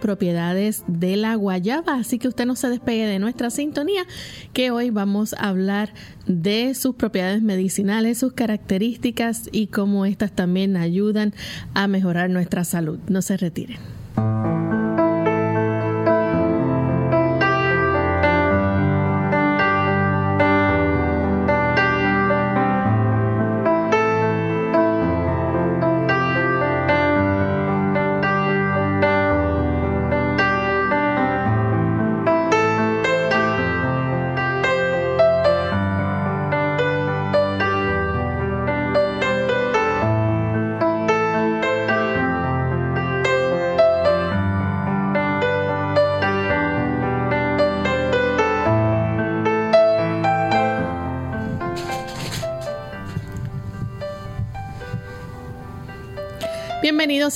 Propiedades de la guayaba, así que usted no se despegue de nuestra sintonía, que hoy vamos a hablar de sus propiedades medicinales, sus características y cómo estas también ayudan a mejorar nuestra salud. No se retiren.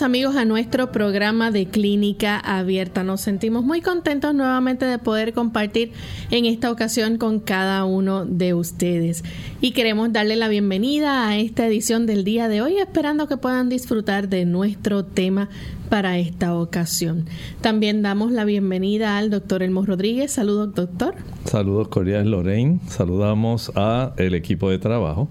Amigos a nuestro programa de Clínica Abierta. Nos sentimos muy contentos nuevamente de poder compartir en esta ocasión con cada uno de ustedes. Y queremos darle la bienvenida a esta edición del día de hoy, esperando que puedan disfrutar de nuestro tema para esta ocasión. También damos la bienvenida al doctor Elmo Rodríguez. Saludos, doctor. Saludos cordiales, Lorraine. Saludamos a el equipo de trabajo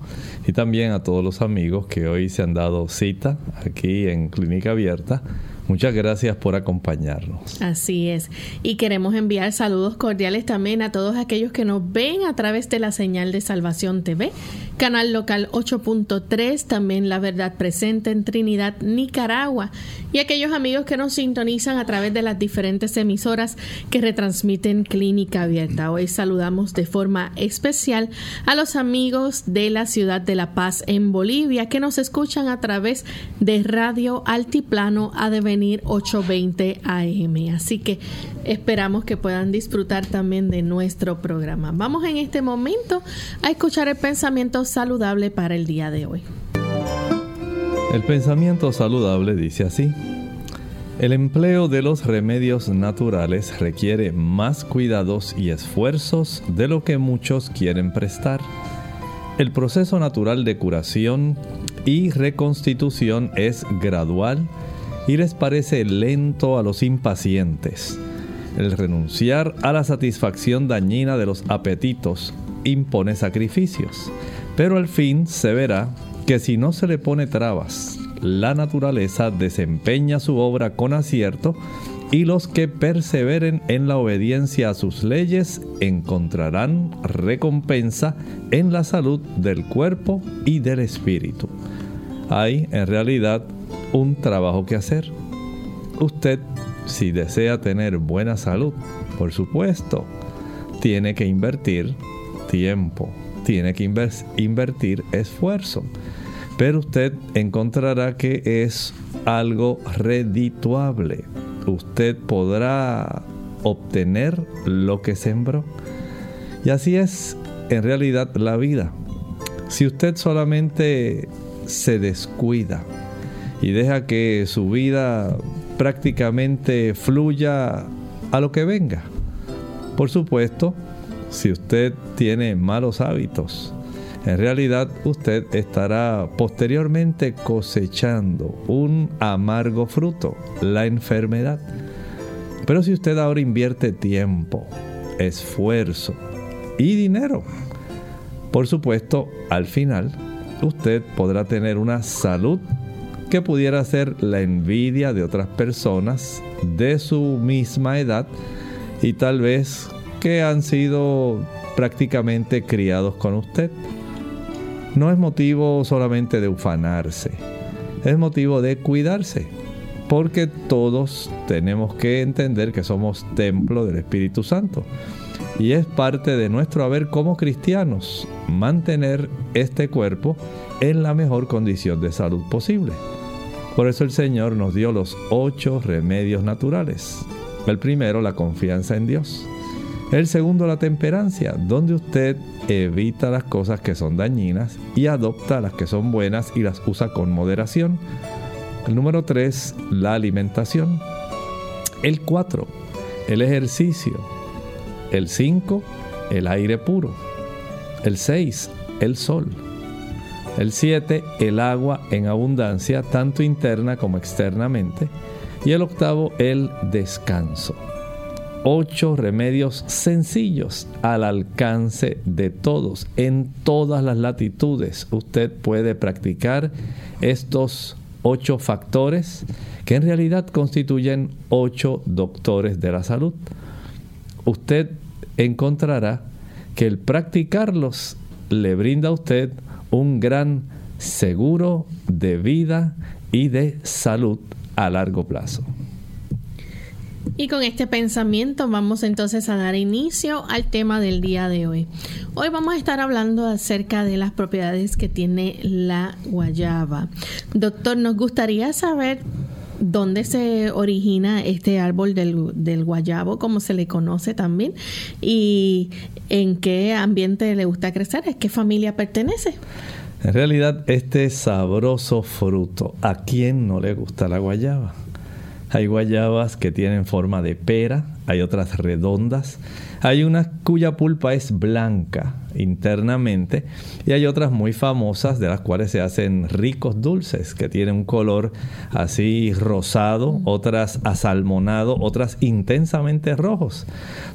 y también a todos los amigos que hoy se han dado cita aquí en Clínica Abierta Muchas gracias por acompañarnos. Así es. Y queremos enviar saludos cordiales también a todos aquellos que nos ven a través de la señal de Salvación TV, canal local 8.3, también La Verdad Presente en Trinidad, Nicaragua, y aquellos amigos que nos sintonizan a través de las diferentes emisoras que retransmiten Clínica Abierta. Hoy saludamos de forma especial a los amigos de la ciudad de La Paz en Bolivia que nos escuchan a través de Radio Altiplano ADV 8.20 AM. Así que esperamos que puedan disfrutar también de nuestro programa. Vamos en este momento a escuchar el pensamiento saludable para el día de hoy. El pensamiento saludable dice así. El empleo de los remedios naturales requiere más cuidados y esfuerzos de lo que muchos quieren prestar. El proceso natural de curación y reconstitución es gradual y les parece lento a los impacientes. El renunciar a la satisfacción dañina de los apetitos impone sacrificios, pero al fin se verá que si no se le pone trabas, la naturaleza desempeña su obra con acierto y los que perseveren en la obediencia a sus leyes encontrarán recompensa en la salud del cuerpo y del espíritu. Hay en realidad un trabajo que hacer. Usted, si desea tener buena salud, por supuesto, tiene que invertir tiempo, tiene que invertir esfuerzo. Pero usted encontrará que es algo redituable. Usted podrá obtener lo que sembró. Y así es en realidad la vida. Si usted solamente se descuida, y deja que su vida prácticamente fluya a lo que venga. Por supuesto, si usted tiene malos hábitos, en realidad usted estará posteriormente cosechando un amargo fruto, la enfermedad. Pero si usted ahora invierte tiempo, esfuerzo y dinero, por supuesto, al final usted podrá tener una salud que pudiera ser la envidia de otras personas de su misma edad y tal vez que han sido prácticamente criados con usted no es motivo solamente de ufanarse, es motivo de cuidarse, porque todos tenemos que entender que somos templo del Espíritu Santo. Y es parte de nuestro haber como cristianos mantener este cuerpo en la mejor condición de salud posible. Por eso el Señor nos dio los ocho remedios naturales. El primero, la confianza en Dios. El segundo, la temperancia, donde usted evita las cosas que son dañinas y adopta las que son buenas y las usa con moderación. El número tres, la alimentación. El cuatro, el ejercicio. El cinco, el aire puro. El seis, el sol. El siete, el agua en abundancia, tanto interna como externamente. Y el octavo, el descanso ocho remedios sencillos al alcance de todos, en todas las latitudes. Usted puede practicar estos ocho factores que en realidad constituyen ocho doctores de la salud. Usted encontrará que el practicarlos le brinda a usted un gran seguro de vida y de salud a largo plazo. Y con este pensamiento vamos entonces a dar inicio al tema del día de hoy. Hoy vamos a estar hablando acerca de las propiedades que tiene la guayaba. Doctor, nos gustaría saber dónde se origina este árbol del, del, guayabo, como se le conoce también, y en qué ambiente le gusta crecer, a qué familia pertenece. En realidad, este sabroso fruto, ¿a quién no le gusta la guayaba? Hay guayabas que tienen forma de pera, hay otras redondas, hay una cuya pulpa es blanca internamente y hay otras muy famosas de las cuales se hacen ricos dulces que tienen un color así rosado, otras asalmonado, otras intensamente rojos.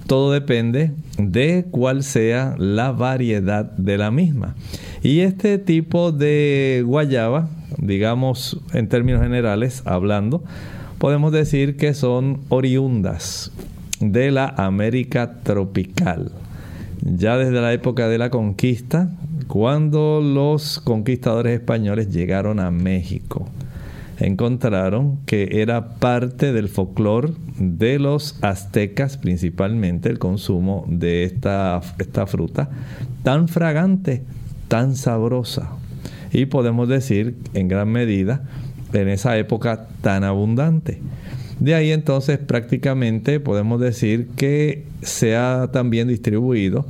Todo depende de cuál sea la variedad de la misma. Y este tipo de guayaba, digamos en términos generales hablando, podemos decir que son oriundas de la América tropical. Ya desde la época de la conquista, cuando los conquistadores españoles llegaron a México, encontraron que era parte del folclore de los aztecas, principalmente el consumo de esta, esta fruta, tan fragante, tan sabrosa. Y podemos decir, en gran medida, en esa época tan abundante. De ahí entonces prácticamente podemos decir que se ha también distribuido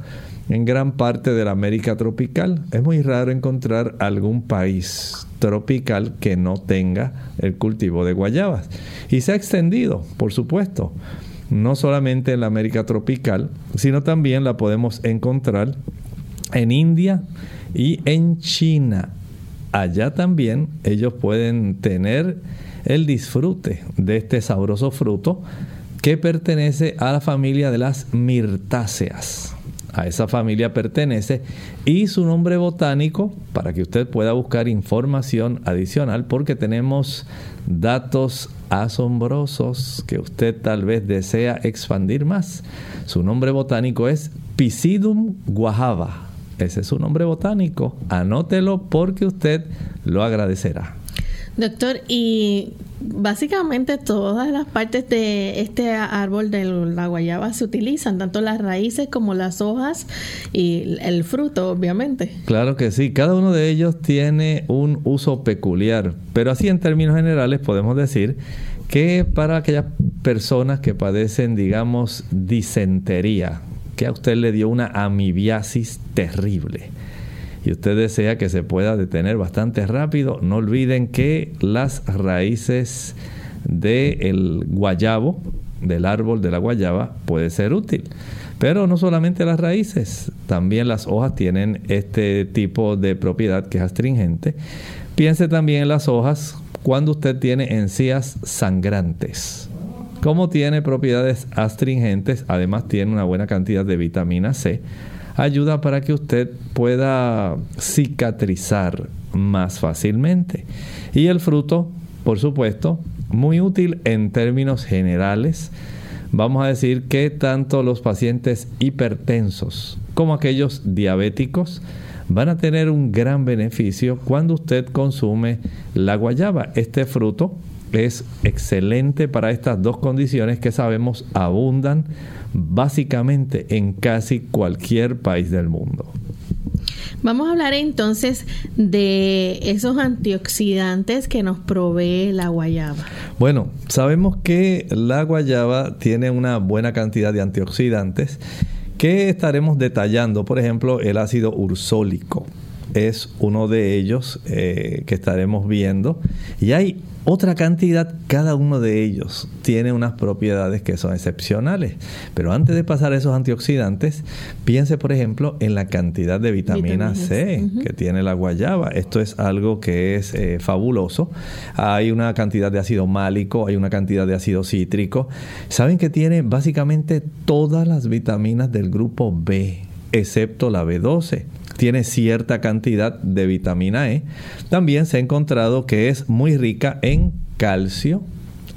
en gran parte de la América tropical. Es muy raro encontrar algún país tropical que no tenga el cultivo de guayabas. Y se ha extendido, por supuesto, no solamente en la América tropical, sino también la podemos encontrar en India y en China allá también ellos pueden tener el disfrute de este sabroso fruto que pertenece a la familia de las mirtáceas. A esa familia pertenece y su nombre botánico para que usted pueda buscar información adicional porque tenemos datos asombrosos que usted tal vez desea expandir más. Su nombre botánico es Pisidum guajava ese es su nombre botánico. Anótelo porque usted lo agradecerá. Doctor, y básicamente todas las partes de este árbol de la guayaba se utilizan, tanto las raíces como las hojas y el fruto, obviamente. Claro que sí, cada uno de ellos tiene un uso peculiar, pero así en términos generales podemos decir que para aquellas personas que padecen, digamos, disentería, que a usted le dio una amibiasis terrible y usted desea que se pueda detener bastante rápido, no olviden que las raíces del guayabo del árbol de la guayaba puede ser útil. Pero no solamente las raíces, también las hojas tienen este tipo de propiedad que es astringente. Piense también en las hojas cuando usted tiene encías sangrantes. Como tiene propiedades astringentes, además tiene una buena cantidad de vitamina C, ayuda para que usted pueda cicatrizar más fácilmente. Y el fruto, por supuesto, muy útil en términos generales vamos a decir que tanto los pacientes hipertensos como aquellos diabéticos van a tener un gran beneficio cuando usted consume la guayaba. Este fruto es excelente para estas dos condiciones que sabemos abundan básicamente en casi cualquier país del mundo. Vamos a hablar entonces de esos antioxidantes que nos provee la guayaba. Bueno, sabemos que la guayaba tiene una buena cantidad de antioxidantes que estaremos detallando. Por ejemplo, el ácido ursólico es uno de ellos eh, que estaremos viendo. Y hay otra cantidad, cada uno de ellos tiene unas propiedades que son excepcionales. Pero antes de pasar a esos antioxidantes, piense por ejemplo en la cantidad de vitamina C que tiene la guayaba. Esto es algo que es eh, fabuloso. Hay una cantidad de ácido málico, hay una cantidad de ácido cítrico. Saben que tiene básicamente todas las vitaminas del grupo B, excepto la B12 tiene cierta cantidad de vitamina E. También se ha encontrado que es muy rica en calcio,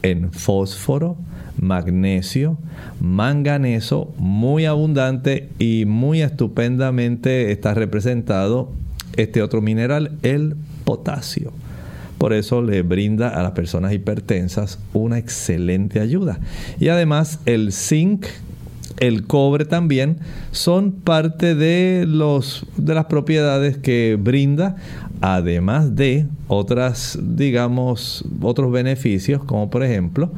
en fósforo, magnesio, manganeso, muy abundante y muy estupendamente está representado este otro mineral, el potasio. Por eso le brinda a las personas hipertensas una excelente ayuda. Y además el zinc el cobre también son parte de los de las propiedades que brinda además de otras digamos otros beneficios como por ejemplo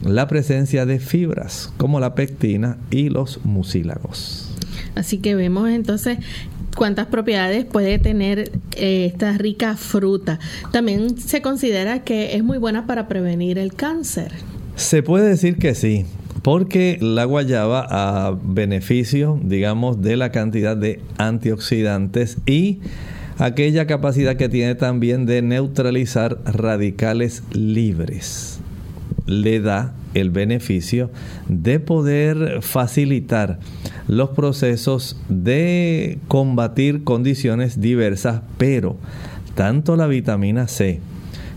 la presencia de fibras como la pectina y los mucílagos. Así que vemos entonces cuántas propiedades puede tener eh, esta rica fruta. También se considera que es muy buena para prevenir el cáncer. Se puede decir que sí porque la guayaba a beneficio, digamos, de la cantidad de antioxidantes y aquella capacidad que tiene también de neutralizar radicales libres. Le da el beneficio de poder facilitar los procesos de combatir condiciones diversas, pero tanto la vitamina C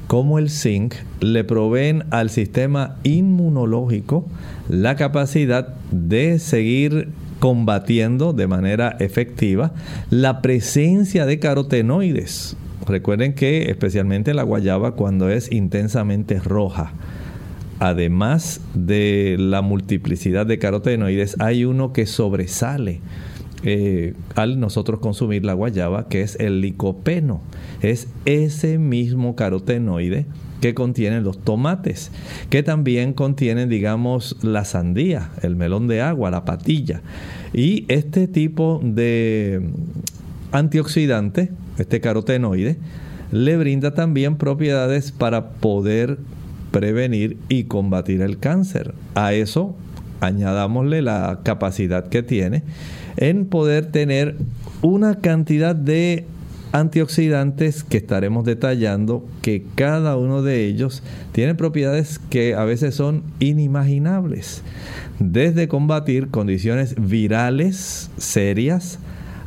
como el zinc le proveen al sistema inmunológico la capacidad de seguir combatiendo de manera efectiva la presencia de carotenoides. Recuerden que especialmente la guayaba cuando es intensamente roja, además de la multiplicidad de carotenoides, hay uno que sobresale eh, al nosotros consumir la guayaba, que es el licopeno. Es ese mismo carotenoide que contienen los tomates, que también contienen, digamos, la sandía, el melón de agua, la patilla. Y este tipo de antioxidante, este carotenoide, le brinda también propiedades para poder prevenir y combatir el cáncer. A eso añadámosle la capacidad que tiene en poder tener una cantidad de antioxidantes que estaremos detallando que cada uno de ellos tiene propiedades que a veces son inimaginables. Desde combatir condiciones virales serias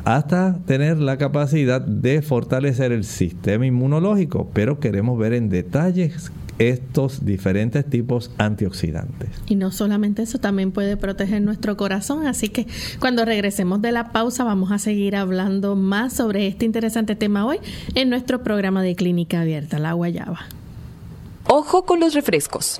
hasta tener la capacidad de fortalecer el sistema inmunológico. Pero queremos ver en detalles estos diferentes tipos antioxidantes. Y no solamente eso, también puede proteger nuestro corazón. Así que cuando regresemos de la pausa vamos a seguir hablando más sobre este interesante tema hoy en nuestro programa de Clínica Abierta, la Guayaba. Ojo con los refrescos.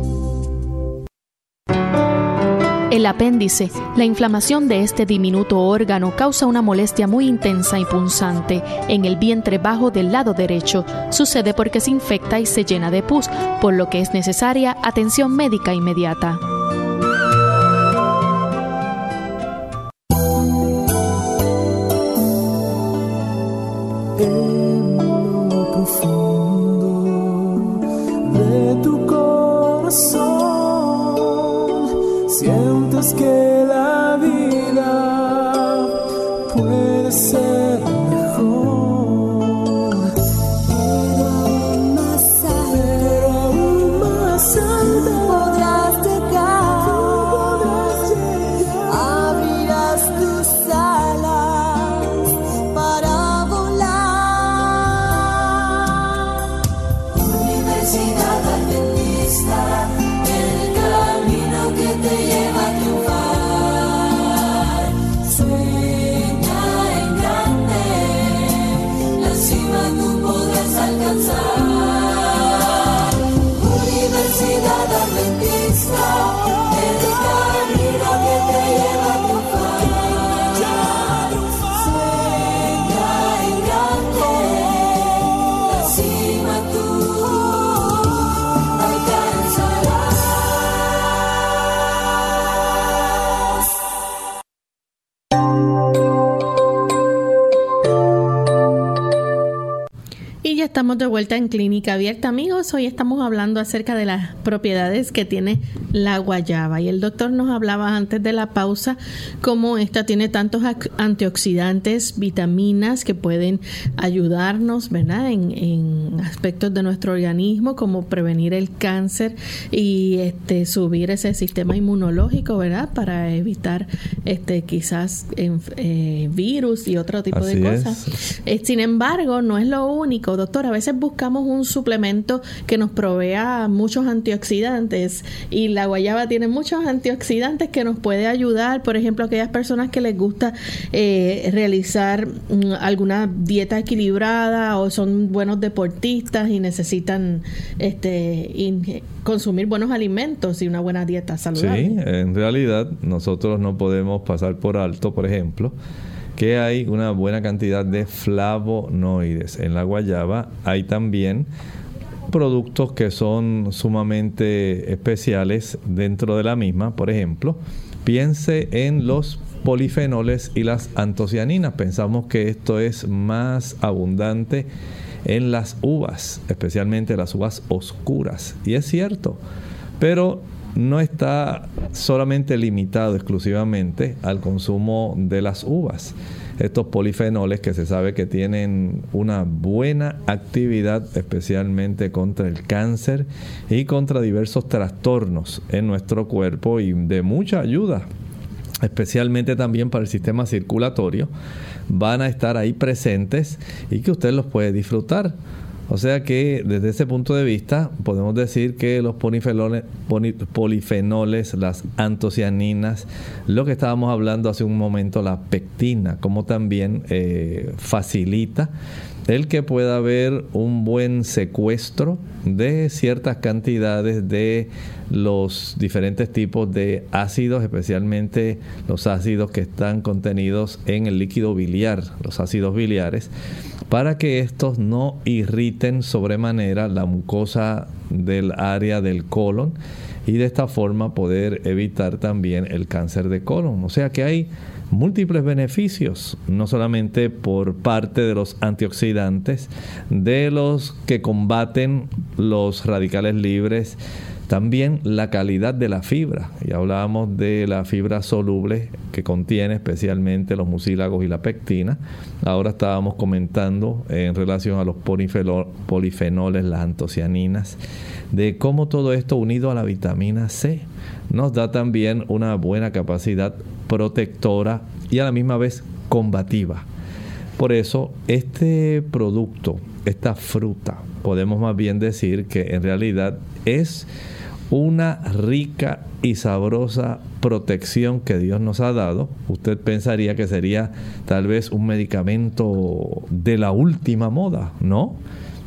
El apéndice, la inflamación de este diminuto órgano causa una molestia muy intensa y punzante en el vientre bajo del lado derecho. Sucede porque se infecta y se llena de pus, por lo que es necesaria atención médica inmediata. scared estamos de vuelta en Clínica Abierta, amigos. Hoy estamos hablando acerca de las propiedades que tiene la guayaba. Y el doctor nos hablaba antes de la pausa cómo esta tiene tantos antioxidantes, vitaminas que pueden ayudarnos, ¿verdad? En, en aspectos de nuestro organismo, como prevenir el cáncer y este subir ese sistema inmunológico, ¿verdad? Para evitar este quizás eh, virus y otro tipo de cosas. Eh, sin embargo, no es lo único, doctor a veces buscamos un suplemento que nos provea muchos antioxidantes y la guayaba tiene muchos antioxidantes que nos puede ayudar, por ejemplo, aquellas personas que les gusta eh, realizar mm, alguna dieta equilibrada o son buenos deportistas y necesitan este consumir buenos alimentos y una buena dieta saludable. Sí, en realidad nosotros no podemos pasar por alto, por ejemplo, que hay una buena cantidad de flavonoides. En la guayaba hay también productos que son sumamente especiales dentro de la misma. Por ejemplo, piense en los polifenoles y las antocianinas. Pensamos que esto es más abundante en las uvas, especialmente las uvas oscuras. Y es cierto, pero no está solamente limitado exclusivamente al consumo de las uvas. Estos polifenoles que se sabe que tienen una buena actividad especialmente contra el cáncer y contra diversos trastornos en nuestro cuerpo y de mucha ayuda, especialmente también para el sistema circulatorio, van a estar ahí presentes y que usted los puede disfrutar. O sea que desde ese punto de vista podemos decir que los polifenoles, las antocianinas, lo que estábamos hablando hace un momento, la pectina, como también eh, facilita el que pueda haber un buen secuestro de ciertas cantidades de los diferentes tipos de ácidos, especialmente los ácidos que están contenidos en el líquido biliar, los ácidos biliares para que estos no irriten sobremanera la mucosa del área del colon y de esta forma poder evitar también el cáncer de colon. O sea que hay múltiples beneficios, no solamente por parte de los antioxidantes, de los que combaten los radicales libres, también la calidad de la fibra. Y hablábamos de la fibra soluble que contiene especialmente los mucílagos y la pectina. Ahora estábamos comentando en relación a los polifenoles, las antocianinas, de cómo todo esto unido a la vitamina C nos da también una buena capacidad protectora y a la misma vez combativa. Por eso este producto, esta fruta, podemos más bien decir que en realidad es una rica y sabrosa protección que Dios nos ha dado. Usted pensaría que sería tal vez un medicamento de la última moda, ¿no?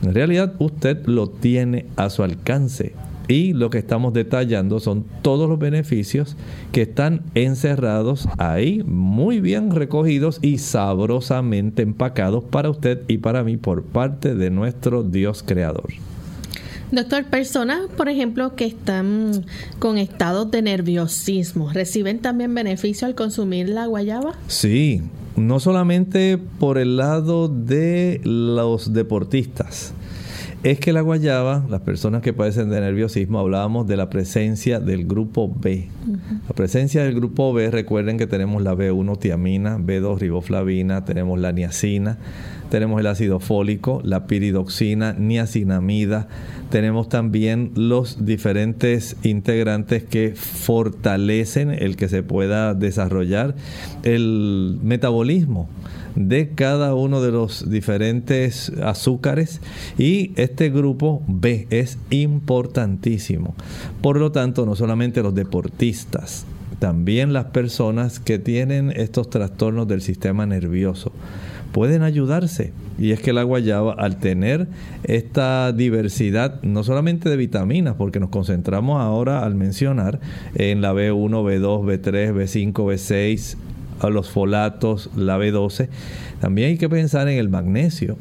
En realidad usted lo tiene a su alcance Y lo que estamos detallando son todos los beneficios que están encerrados ahí, muy bien recogidos y sabrosamente empacados para usted y para mí por parte de nuestro Dios Creador. Doctor, personas, por ejemplo, que están con estados de nerviosismo, ¿reciben también beneficio al consumir la guayaba? Sí, no solamente por el lado de los deportistas, es que la guayaba, las personas que padecen de nerviosismo, hablábamos de la presencia del grupo B. La presencia del grupo B, recuerden que tenemos la B1 tiamina, B2 riboflavina, tenemos la niacina, tenemos el ácido fólico, la piridoxina, niacinamida, tenemos también los diferentes integrantes que fortalecen el que se pueda desarrollar el metabolismo de cada uno de los diferentes azúcares y este grupo B es importantísimo. Por lo tanto, no solamente los deportistas, también las personas que tienen estos trastornos del sistema nervioso pueden ayudarse. Y es que la guayaba, al tener esta diversidad, no solamente de vitaminas, porque nos concentramos ahora al mencionar en la B1, B2, B3, B5, B6, a los folatos, la B12. También hay que pensar en el magnesio,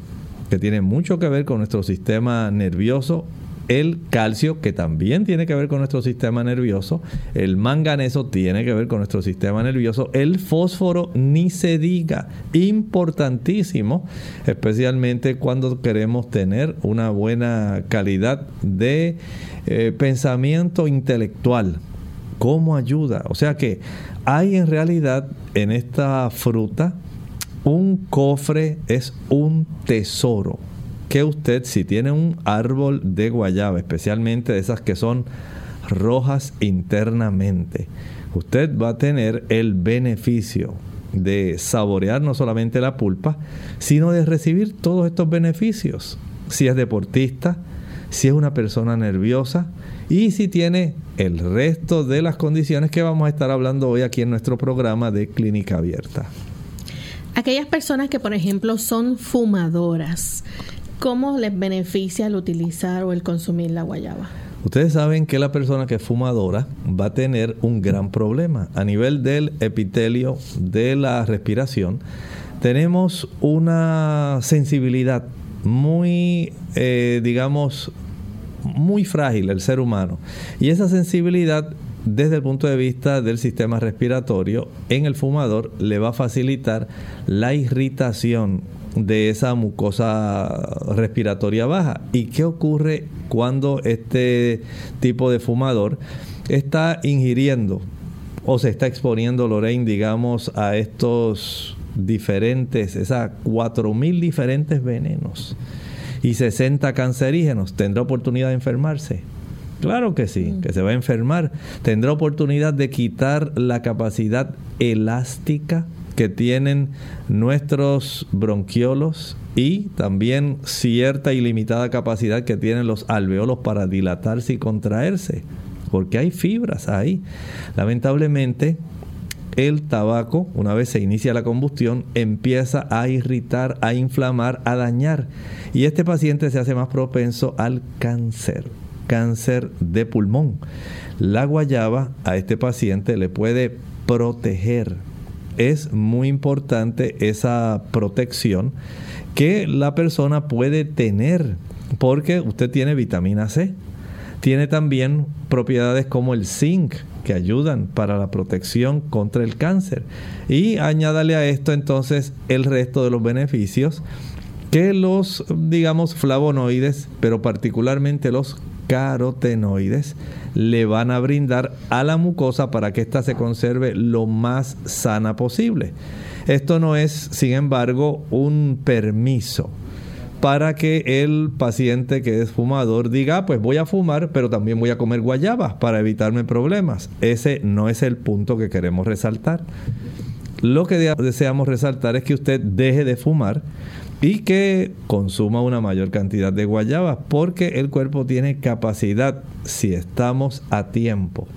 que tiene mucho que ver con nuestro sistema nervioso el calcio, que también tiene que ver con nuestro sistema nervioso, el manganeso tiene que ver con nuestro sistema nervioso, el fósforo ni se diga, importantísimo, especialmente cuando queremos tener una buena calidad de eh, pensamiento intelectual. ¿Cómo ayuda? O sea que hay en realidad en esta fruta un cofre, es un tesoro. Que usted, si tiene un árbol de guayaba, especialmente de esas que son rojas internamente, usted va a tener el beneficio de saborear no solamente la pulpa, sino de recibir todos estos beneficios. Si es deportista, si es una persona nerviosa y si tiene el resto de las condiciones que vamos a estar hablando hoy aquí en nuestro programa de Clínica Abierta. Aquellas personas que, por ejemplo, son fumadoras, ¿cómo les beneficia el utilizar o el consumir la guayaba? Ustedes saben que la persona que es fumadora va a tener un gran problema a nivel del epitelio de la respiración. Tenemos una sensibilidad muy, eh, digamos, muy frágil el ser humano. Y esa sensibilidad desde el punto de vista del sistema respiratorio en el fumador le va a facilitar la irritación de esa mucosa respiratoria baja. ¿Y qué ocurre cuando este tipo de fumador está ingiriendo o se está exponiendo, Lorraine, digamos, a estos diferentes, esas 4.000 diferentes venenos? Y 60 cancerígenos, ¿tendrá oportunidad de enfermarse? Claro que sí, que se va a enfermar. Tendrá oportunidad de quitar la capacidad elástica que tienen nuestros bronquiolos y también cierta ilimitada capacidad que tienen los alveolos para dilatarse y contraerse, porque hay fibras ahí. Lamentablemente, el tabaco, una vez se inicia la combustión, empieza a irritar, a inflamar, a dañar. Y este paciente se hace más propenso al cáncer, cáncer de pulmón. La guayaba a este paciente le puede proteger. Es muy importante esa protección que la persona puede tener porque usted tiene vitamina C. Tiene también propiedades como el zinc, que ayudan para la protección contra el cáncer. Y añádale a esto entonces el resto de los beneficios que los, digamos, flavonoides, pero particularmente los carotenoides, le van a brindar a la mucosa para que ésta se conserve lo más sana posible. Esto no es, sin embargo, un permiso para que el paciente que es fumador diga, ah, pues voy a fumar, pero también voy a comer guayabas para evitarme problemas. Ese no es el punto que queremos resaltar. Lo que deseamos resaltar es que usted deje de fumar y que consuma una mayor cantidad de guayabas, porque el cuerpo tiene capacidad, si estamos a tiempo,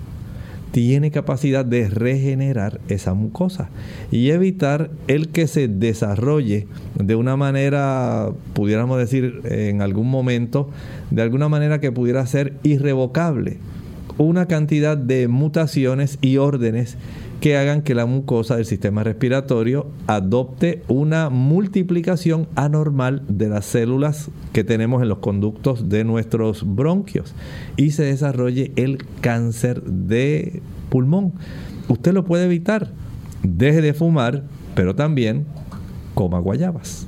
tiene capacidad de regenerar esa mucosa y evitar el que se desarrolle de una manera, pudiéramos decir en algún momento, de alguna manera que pudiera ser irrevocable, una cantidad de mutaciones y órdenes que hagan que la mucosa del sistema respiratorio adopte una multiplicación anormal de las células que tenemos en los conductos de nuestros bronquios y se desarrolle el cáncer de pulmón. Usted lo puede evitar. Deje de fumar, pero también coma guayabas.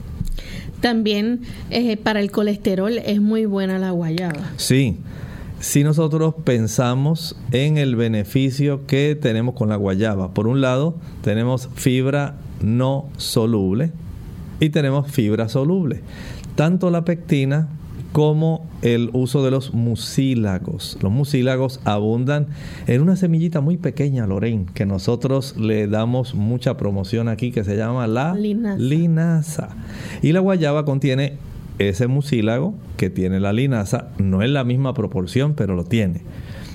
También eh, para el colesterol es muy buena la guayaba. Sí, si nosotros pensamos en el beneficio que tenemos con la guayaba. Por un lado, tenemos fibra no soluble y tenemos fibra soluble. Tanto la pectina como el uso de los mucílagos. Los mucílagos abundan en una semillita muy pequeña, Lorraine, que nosotros le damos mucha promoción aquí, que se llama la linaza. Y la guayaba contiene ese mucílago que tiene la linaza no es la misma proporción, pero lo tiene.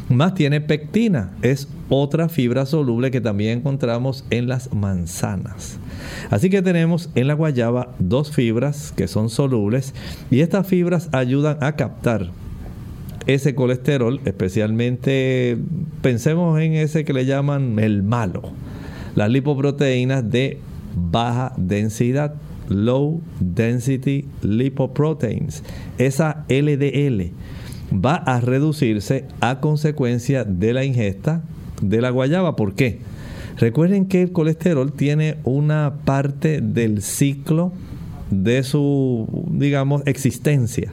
Más tiene pectina, es otra fibra soluble que también encontramos en las manzanas. Así que tenemos en la guayaba dos fibras que son solubles y estas fibras ayudan a captar ese colesterol, especialmente pensemos en ese que le llaman el malo, las lipoproteínas de baja densidad Low Density Lipoproteins, esa LDL, va a reducirse a consecuencia de la ingesta de la guayaba. ¿Por qué? Recuerden que el colesterol tiene una parte del ciclo de su, digamos, existencia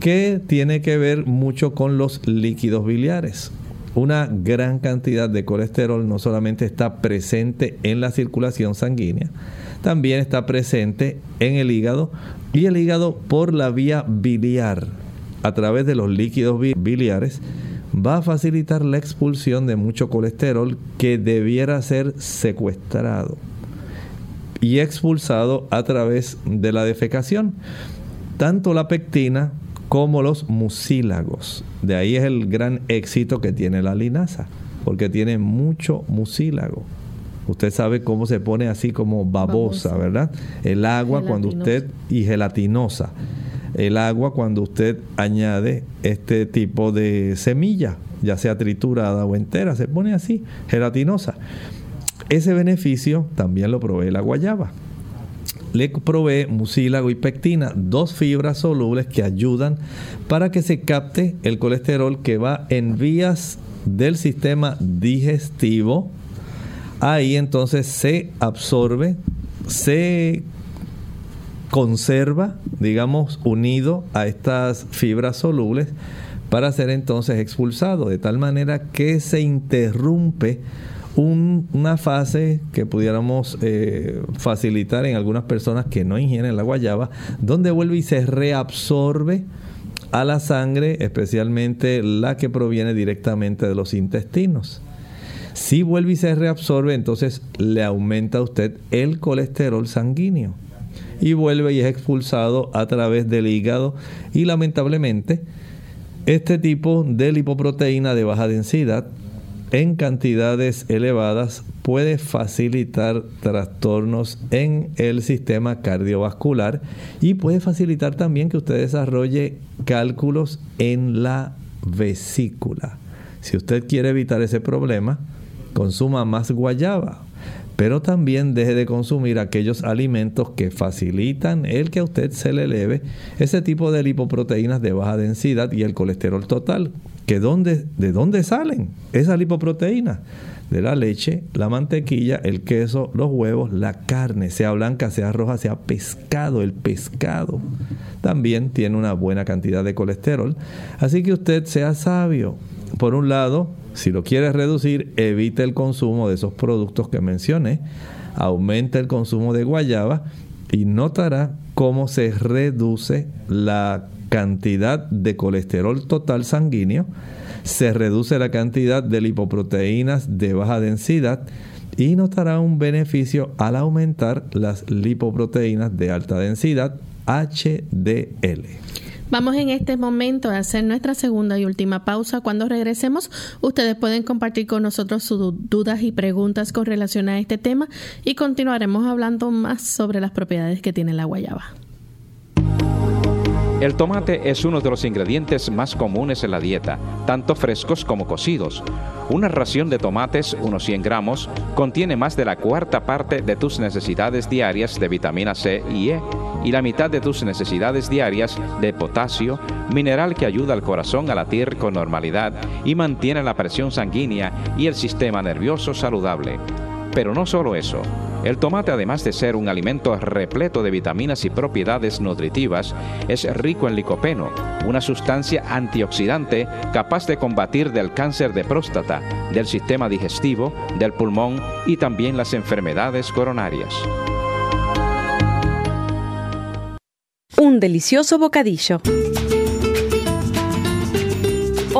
que tiene que ver mucho con los líquidos biliares. Una gran cantidad de colesterol no solamente está presente en la circulación sanguínea, también está presente en el hígado y el hígado por la vía biliar, a través de los líquidos biliares, va a facilitar la expulsión de mucho colesterol que debiera ser secuestrado y expulsado a través de la defecación. Tanto la pectina como los mucílagos. De ahí es el gran éxito que tiene la linaza, porque tiene mucho mucílago. Usted sabe cómo se pone así como babosa, ¿verdad? El agua cuando usted y gelatinosa. El agua cuando usted añade este tipo de semilla, ya sea triturada o entera, se pone así, gelatinosa. Ese beneficio también lo provee la guayaba. Le provee mucílago y pectina, dos fibras solubles que ayudan para que se capte el colesterol que va en vías del sistema digestivo ahí entonces se absorbe, se conserva, digamos, unido a estas fibras solubles para ser entonces expulsado, de tal manera que se interrumpe una fase que pudiéramos eh, facilitar en algunas personas que no ingieren la guayaba, donde vuelve y se reabsorbe a la sangre, especialmente la que proviene directamente de los intestinos. Si vuelve y se reabsorbe, entonces le aumenta a usted el colesterol sanguíneo y vuelve y es expulsado a través del hígado y lamentablemente este tipo de lipoproteína de baja densidad en cantidades elevadas puede facilitar trastornos en el sistema cardiovascular y puede facilitar también que usted desarrolle cálculos en la vesícula. Si usted quiere evitar ese problema, consuma más guayaba, pero también deje de consumir aquellos alimentos que facilitan el que a usted se le eleve ese tipo de lipoproteínas de baja densidad y el colesterol total. ¿Que ¿De dónde salen esas lipoproteínas? De la leche, la mantequilla, el queso, los huevos, la carne, sea blanca, sea roja, sea pescado. El pescado también tiene una buena cantidad de colesterol. Así que usted sea sabio. Por un lado, si lo quiere reducir, evite el consumo de esos productos que mencioné, aumenta el consumo de guayaba y notará cómo se reduce la cantidad de colesterol total sanguíneo, se reduce la cantidad de lipoproteínas de baja densidad y notará un beneficio al aumentar las lipoproteínas de alta densidad HDL. Vamos en este momento a hacer nuestra segunda y última pausa. Cuando regresemos, ustedes pueden compartir con nosotros sus dudas y preguntas con relación a este tema y continuaremos hablando más sobre las propiedades que tiene la guayaba. El tomate es uno de los ingredientes más comunes en la dieta, tanto frescos como cocidos. Una ración de tomates, unos 100 gramos, contiene más de la cuarta parte de tus necesidades diarias de vitamina C y E y la mitad de tus necesidades diarias de potasio, mineral que ayuda al corazón a latir con normalidad y mantiene la presión sanguínea y el sistema nervioso saludable. Pero no solo eso, el tomate además de ser un alimento repleto de vitaminas y propiedades nutritivas, es rico en licopeno, una sustancia antioxidante capaz de combatir del cáncer de próstata, del sistema digestivo, del pulmón y también las enfermedades coronarias. Un delicioso bocadillo.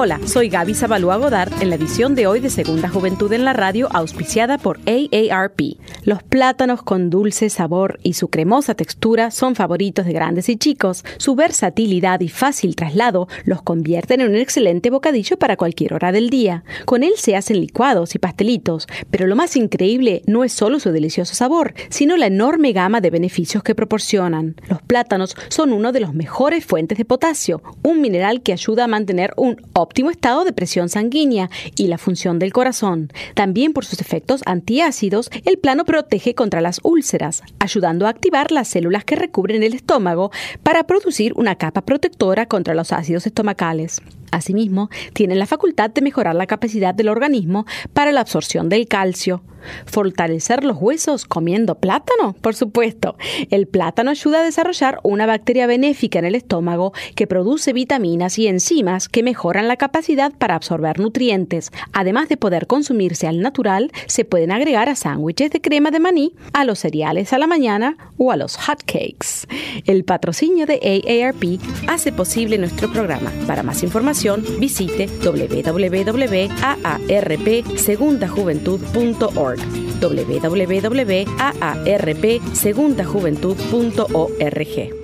Hola, soy Gaby Zabalúa Godard en la edición de hoy de Segunda Juventud en la Radio, auspiciada por AARP. Los plátanos con dulce sabor y su cremosa textura son favoritos de grandes y chicos. Su versatilidad y fácil traslado los convierten en un excelente bocadillo para cualquier hora del día. Con él se hacen licuados y pastelitos, pero lo más increíble no es solo su delicioso sabor, sino la enorme gama de beneficios que proporcionan. Los plátanos son uno de los mejores fuentes de potasio, un mineral que ayuda a mantener un óptimo estado de presión sanguínea y la función del corazón. También por sus efectos antiácidos, el plano protege contra las úlceras, ayudando a activar las células que recubren el estómago para producir una capa protectora contra los ácidos estomacales. Asimismo, tienen la facultad de mejorar la capacidad del organismo para la absorción del calcio. Fortalecer los huesos comiendo plátano, por supuesto. El plátano ayuda a desarrollar una bacteria benéfica en el estómago que produce vitaminas y enzimas que mejoran la capacidad para absorber nutrientes. Además de poder consumirse al natural, se pueden agregar a sándwiches de crema de maní, a los cereales a la mañana o a los hot cakes. El patrocinio de AARP hace posible nuestro programa. Para más información, visite www.aarpsegundajuventud.org www.aarpsegundajuventud.org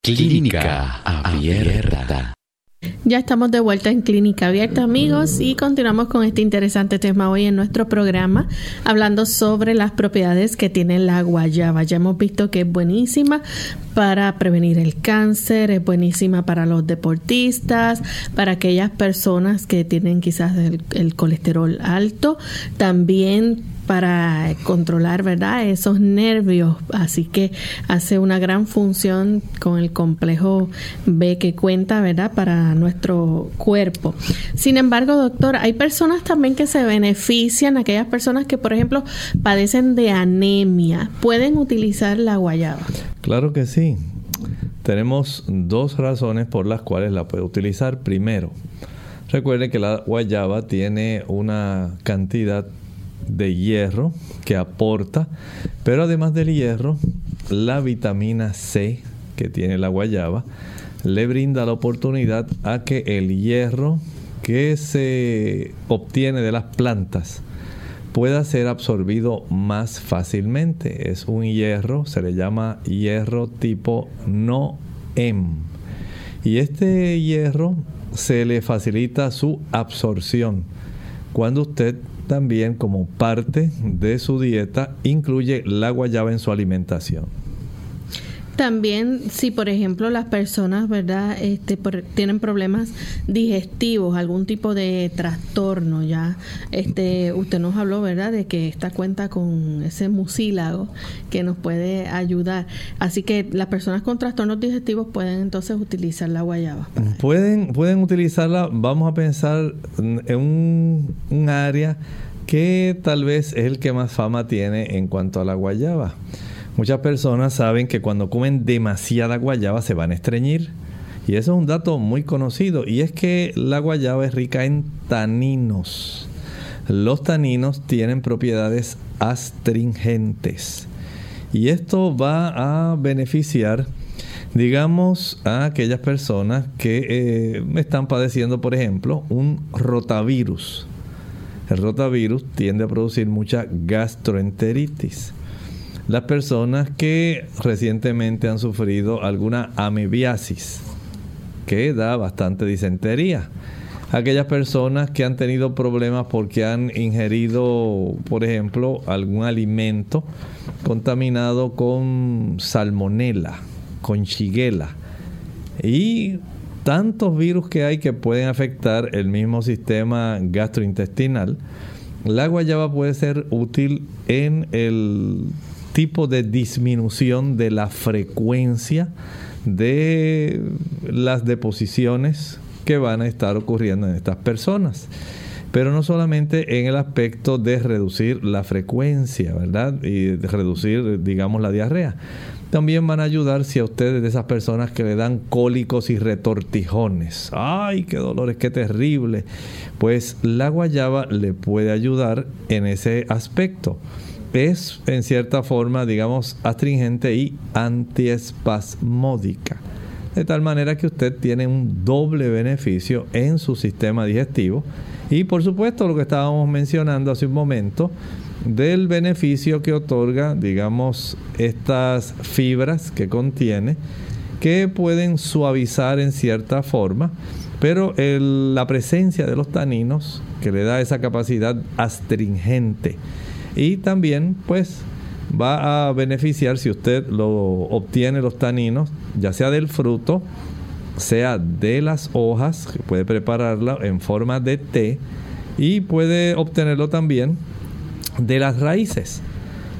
Clínica Abierta. Ya estamos de vuelta en Clínica Abierta, amigos, y continuamos con este interesante tema hoy en nuestro programa, hablando sobre las propiedades que tiene la guayaba. Ya hemos visto que es buenísima para prevenir el cáncer, es buenísima para los deportistas, para aquellas personas que tienen quizás el, el colesterol alto, también para controlar, ¿verdad? Esos nervios. Así que hace una gran función con el complejo B que cuenta, ¿verdad? Para nuestro cuerpo. Sin embargo, doctor, hay personas también que se benefician, aquellas personas que, por ejemplo, padecen de anemia. ¿Pueden utilizar la guayaba? Claro que sí. Tenemos dos razones por las cuales la puede utilizar. Primero, recuerde que la guayaba tiene una cantidad de hierro que aporta, pero además del hierro, la vitamina C que tiene la guayaba le brinda la oportunidad a que el hierro que se obtiene de las plantas pueda ser absorbido más fácilmente. Es un hierro, se le llama hierro tipo no M. Y este hierro se le facilita su absorción cuando usted también como parte de su dieta incluye la guayaba en su alimentación. También si por ejemplo las personas, ¿verdad? Este tienen problemas digestivos, algún tipo de trastorno ya. Este usted nos habló, ¿verdad? De que esta cuenta con ese mucílago que nos puede ayudar. Así que las personas con trastornos digestivos pueden entonces utilizar la guayaba. Pueden pueden utilizarla, vamos a pensar en un, un área que tal vez es el que más fama tiene en cuanto a la guayaba. Muchas personas saben que cuando comen demasiada guayaba se van a estreñir. Y eso es un dato muy conocido. Y es que la guayaba es rica en taninos. Los taninos tienen propiedades astringentes. Y esto va a beneficiar, digamos, a aquellas personas que eh, están padeciendo, por ejemplo, un rotavirus. El rotavirus tiende a producir mucha gastroenteritis las personas que recientemente han sufrido alguna amebiasis. que da bastante disentería. Aquellas personas que han tenido problemas porque han ingerido, por ejemplo, algún alimento contaminado con salmonela, con shigella y tantos virus que hay que pueden afectar el mismo sistema gastrointestinal, la guayaba puede ser útil en el tipo de disminución de la frecuencia de las deposiciones que van a estar ocurriendo en estas personas. Pero no solamente en el aspecto de reducir la frecuencia, ¿verdad? Y reducir, digamos, la diarrea. También van a ayudar si a ustedes de esas personas que le dan cólicos y retortijones. ¡Ay, qué dolores, qué terrible! Pues la guayaba le puede ayudar en ese aspecto. Es en cierta forma, digamos, astringente y antiespasmódica. De tal manera que usted tiene un doble beneficio en su sistema digestivo. Y por supuesto lo que estábamos mencionando hace un momento, del beneficio que otorga, digamos, estas fibras que contiene, que pueden suavizar en cierta forma, pero la presencia de los taninos, que le da esa capacidad astringente, y también, pues, va a beneficiar si usted lo obtiene los taninos, ya sea del fruto, sea de las hojas, que puede prepararla en forma de té, y puede obtenerlo también de las raíces.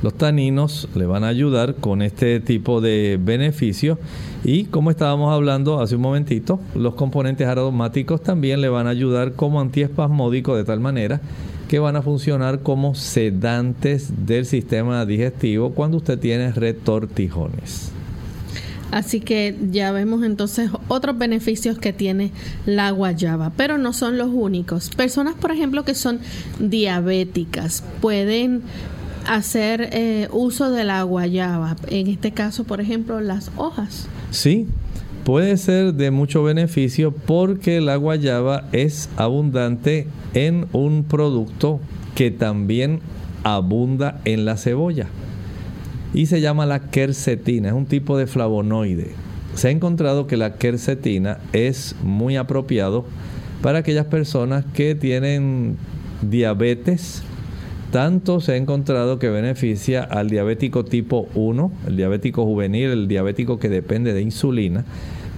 Los taninos le van a ayudar con este tipo de beneficio y como estábamos hablando hace un momentito, los componentes aromáticos también le van a ayudar como antiespasmódico de tal manera que van a funcionar como sedantes del sistema digestivo cuando usted tiene retortijones. Así que ya vemos entonces otros beneficios que tiene la guayaba, pero no son los únicos. Personas, por ejemplo, que son diabéticas pueden hacer eh, uso de la guayaba. En este caso, por ejemplo, las hojas. Sí, puede ser de mucho beneficio porque la guayaba es abundante en un producto que también abunda en la cebolla y se llama la quercetina, es un tipo de flavonoide. Se ha encontrado que la quercetina es muy apropiado para aquellas personas que tienen diabetes. Tanto se ha encontrado que beneficia al diabético tipo 1, el diabético juvenil, el diabético que depende de insulina,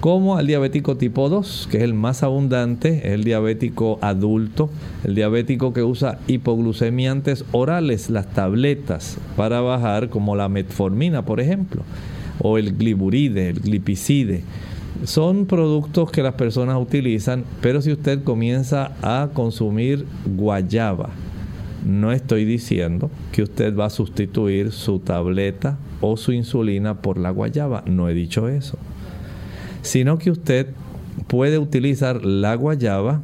como al diabético tipo 2, que es el más abundante, el diabético adulto, el diabético que usa hipoglucemiantes orales, las tabletas para bajar, como la metformina, por ejemplo, o el gliburide, el glipicide. Son productos que las personas utilizan, pero si usted comienza a consumir guayaba, no estoy diciendo que usted va a sustituir su tableta o su insulina por la guayaba, no he dicho eso sino que usted puede utilizar la guayaba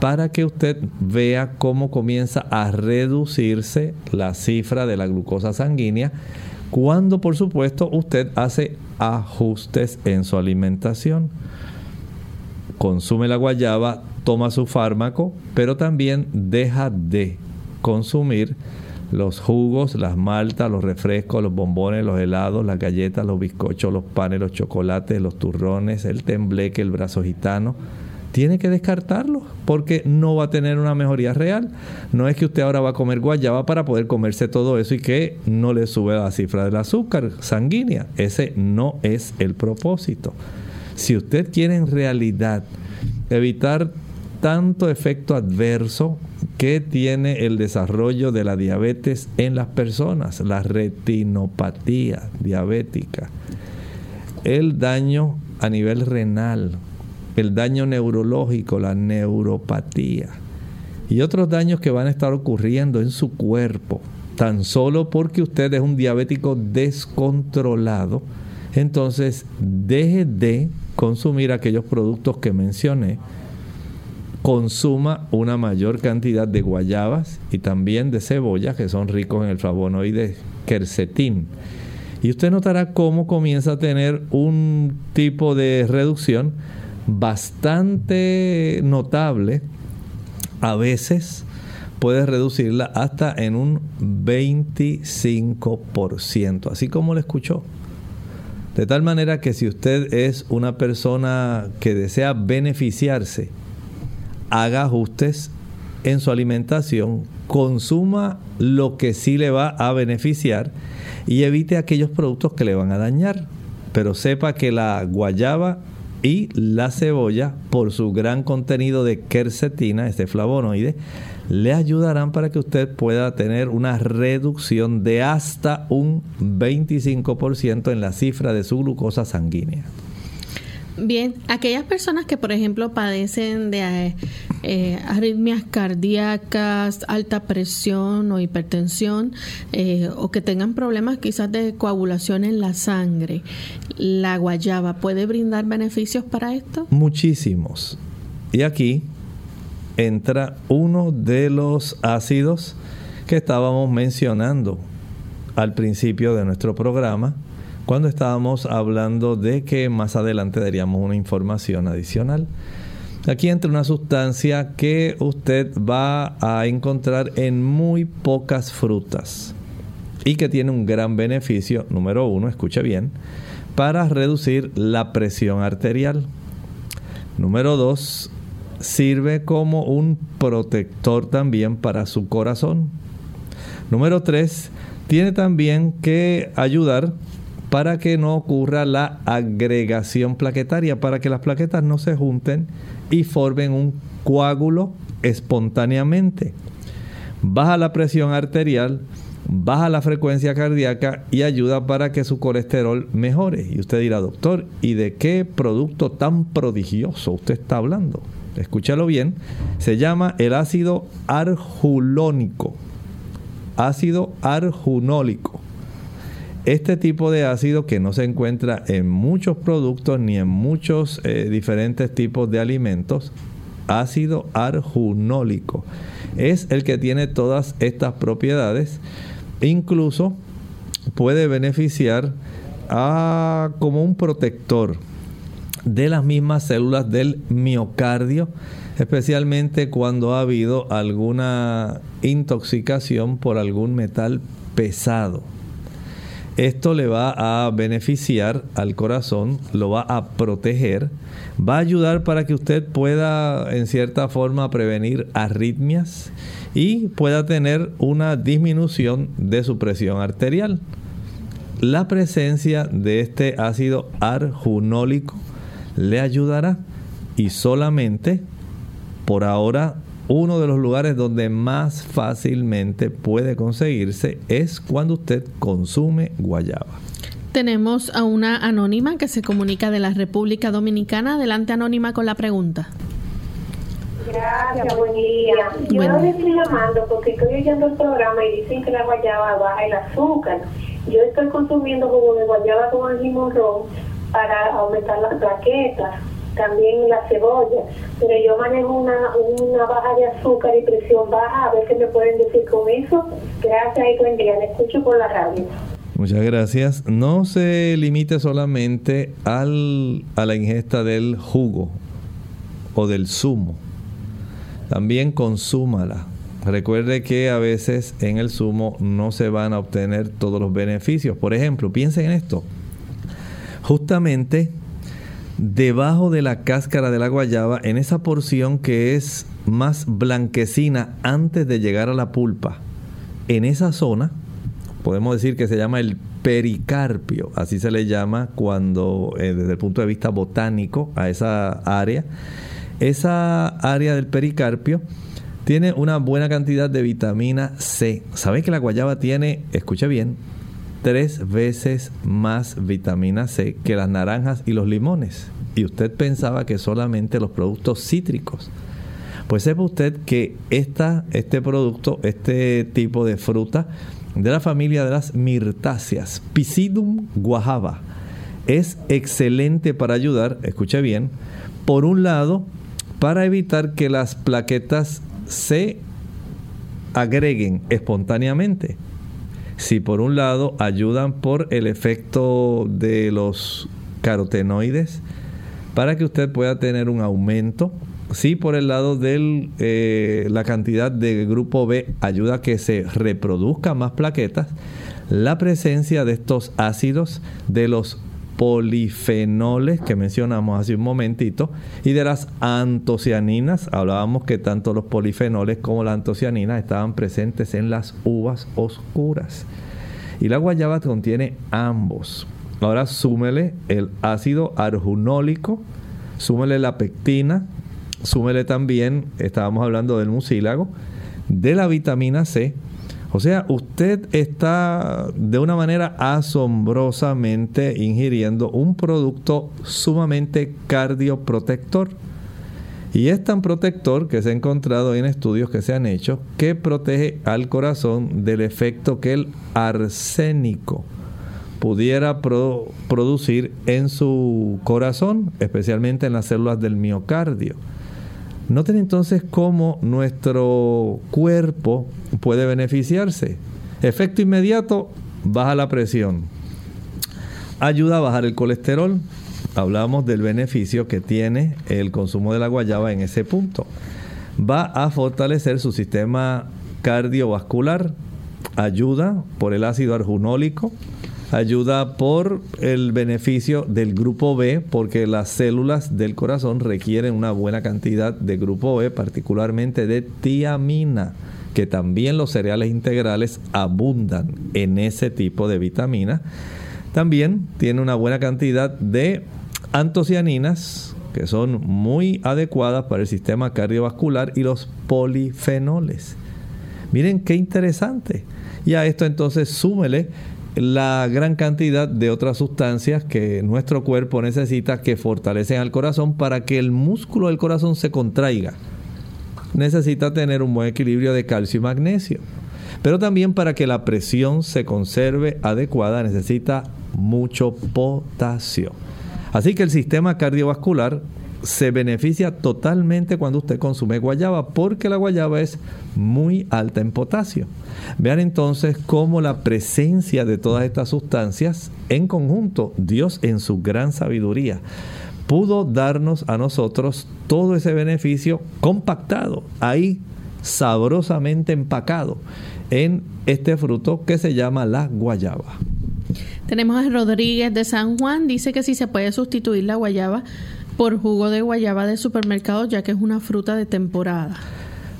para que usted vea cómo comienza a reducirse la cifra de la glucosa sanguínea cuando por supuesto usted hace ajustes en su alimentación. Consume la guayaba, toma su fármaco, pero también deja de consumir los jugos, las maltas, los refrescos, los bombones, los helados, las galletas, los bizcochos, los panes, los chocolates, los turrones, el tembleque, el brazo gitano. Tiene que descartarlo porque no va a tener una mejoría real. No es que usted ahora va a comer guayaba para poder comerse todo eso y que no le sube la cifra del azúcar sanguínea. Ese no es el propósito. Si usted quiere en realidad evitar tanto efecto adverso que tiene el desarrollo de la diabetes en las personas, la retinopatía diabética, el daño a nivel renal, el daño neurológico, la neuropatía. Y otros daños que van a estar ocurriendo en su cuerpo, tan solo porque usted es un diabético descontrolado, entonces deje de consumir aquellos productos que mencioné, consuma una mayor cantidad de guayabas y también de cebolla, que son ricos en el flavonoide quercetín. Y usted notará cómo comienza a tener un tipo de reducción bastante notable. A veces puede reducirla hasta en un 25%, así como lo escuchó. De tal manera que si usted es una persona que desea beneficiarse, haga ajustes en su alimentación, consuma lo que sí le va a beneficiar y evite aquellos productos que le van a dañar. Pero sepa que la guayaba y la cebolla, por su gran contenido de quercetina, este flavonoide, le ayudarán para que usted pueda tener una reducción de hasta un 25% en la cifra de su glucosa sanguínea. Bien, aquellas personas que, por ejemplo, padecen de eh, arritmias cardíacas, alta presión o hipertensión, eh, o que tengan problemas quizás de coagulación en la sangre, ¿la guayaba puede brindar beneficios para esto? Muchísimos. Y aquí entra uno de los ácidos que estábamos mencionando al principio de nuestro programa, cuando estábamos hablando de que más adelante daríamos una información adicional. Aquí entra una sustancia que usted va a encontrar en muy pocas frutas y que tiene un gran beneficio, número uno, escuche bien, para reducir la presión arterial. Número dos, sirve como un protector también para su corazón. Número 3, tiene también que ayudar para que no ocurra la agregación plaquetaria, para que las plaquetas no se junten y formen un coágulo espontáneamente. Baja la presión arterial, baja la frecuencia cardíaca y ayuda para que su colesterol mejore. Y usted dirá, doctor, ¿y de qué producto tan prodigioso usted está hablando? escúchalo bien, se llama el ácido arjulónico. Ácido arjunólico. Este tipo de ácido que no se encuentra en muchos productos ni en muchos eh, diferentes tipos de alimentos, ácido arjunólico, es el que tiene todas estas propiedades. Incluso puede beneficiar a, como un protector de las mismas células del miocardio, especialmente cuando ha habido alguna intoxicación por algún metal pesado. Esto le va a beneficiar al corazón, lo va a proteger, va a ayudar para que usted pueda en cierta forma prevenir arritmias y pueda tener una disminución de su presión arterial. La presencia de este ácido arjunólico le ayudará. Y solamente por ahora uno de los lugares donde más fácilmente puede conseguirse es cuando usted consume guayaba. Tenemos a una anónima que se comunica de la República Dominicana. Adelante anónima con la pregunta. Gracias, buen día. Yo no estoy llamando porque estoy oyendo el programa y dicen que la guayaba baja el azúcar. Yo estoy consumiendo jugo de guayaba con el ron para aumentar las plaquetas, también la cebolla, pero yo manejo una, una baja de azúcar y presión baja, a ver qué me pueden decir con eso. Gracias y buen día, escucho por la radio. Muchas gracias. No se limite solamente al, a la ingesta del jugo o del zumo. También consúmala. Recuerde que a veces en el zumo no se van a obtener todos los beneficios. Por ejemplo, piensen en esto justamente debajo de la cáscara de la guayaba, en esa porción que es más blanquecina antes de llegar a la pulpa, en esa zona, podemos decir que se llama el pericarpio, así se le llama cuando eh, desde el punto de vista botánico a esa área, esa área del pericarpio tiene una buena cantidad de vitamina C. ¿Saben que la guayaba tiene, escuche bien, tres veces más vitamina C que las naranjas y los limones. Y usted pensaba que solamente los productos cítricos. Pues sepa usted que esta, este producto, este tipo de fruta de la familia de las mirtáceas, Pisidum guajava, es excelente para ayudar, escuche bien, por un lado, para evitar que las plaquetas se agreguen espontáneamente si por un lado ayudan por el efecto de los carotenoides para que usted pueda tener un aumento. Si por el lado de eh, la cantidad de grupo B ayuda a que se reproduzcan más plaquetas. La presencia de estos ácidos, de los polifenoles que mencionamos hace un momentito y de las antocianinas. Hablábamos que tanto los polifenoles como las antocianinas estaban presentes en las uvas oscuras. Y la guayaba contiene ambos. Ahora súmele el ácido arjunólico, súmele la pectina, súmele también, estábamos hablando del mucílago, de la vitamina C. O sea, usted está de una manera asombrosamente ingiriendo un producto sumamente cardioprotector. Y es tan protector que se ha encontrado en estudios que se han hecho que protege al corazón del efecto que el arsénico pudiera producir en su corazón, especialmente en las células del miocardio. Noten entonces cómo nuestro cuerpo puede beneficiarse. Efecto inmediato, baja la presión. Ayuda a bajar el colesterol. Hablamos del beneficio que tiene el consumo de la guayaba en ese punto. Va a fortalecer su sistema cardiovascular. Ayuda por el ácido arjunólico ayuda por el beneficio del grupo B, porque las células del corazón requieren una buena cantidad de grupo B, particularmente de tiamina, que también los cereales integrales abundan en ese tipo de vitamina. También tiene una buena cantidad de antocianinas, que son muy adecuadas para el sistema cardiovascular, y los polifenoles. Miren qué interesante. Y a esto entonces súmele la gran cantidad de otras sustancias que nuestro cuerpo necesita que fortalecen al corazón para que el músculo del corazón se contraiga. Necesita tener un buen equilibrio de calcio y magnesio. Pero también para que la presión se conserve adecuada necesita mucho potasio. Así que el sistema cardiovascular se beneficia totalmente cuando usted consume guayaba porque la guayaba es muy alta en potasio. Vean entonces cómo la presencia de todas estas sustancias en conjunto, Dios en su gran sabiduría, pudo darnos a nosotros todo ese beneficio compactado, ahí sabrosamente empacado en este fruto que se llama la guayaba. Tenemos a Rodríguez de San Juan, dice que si se puede sustituir la guayaba por jugo de guayaba de supermercado, ya que es una fruta de temporada.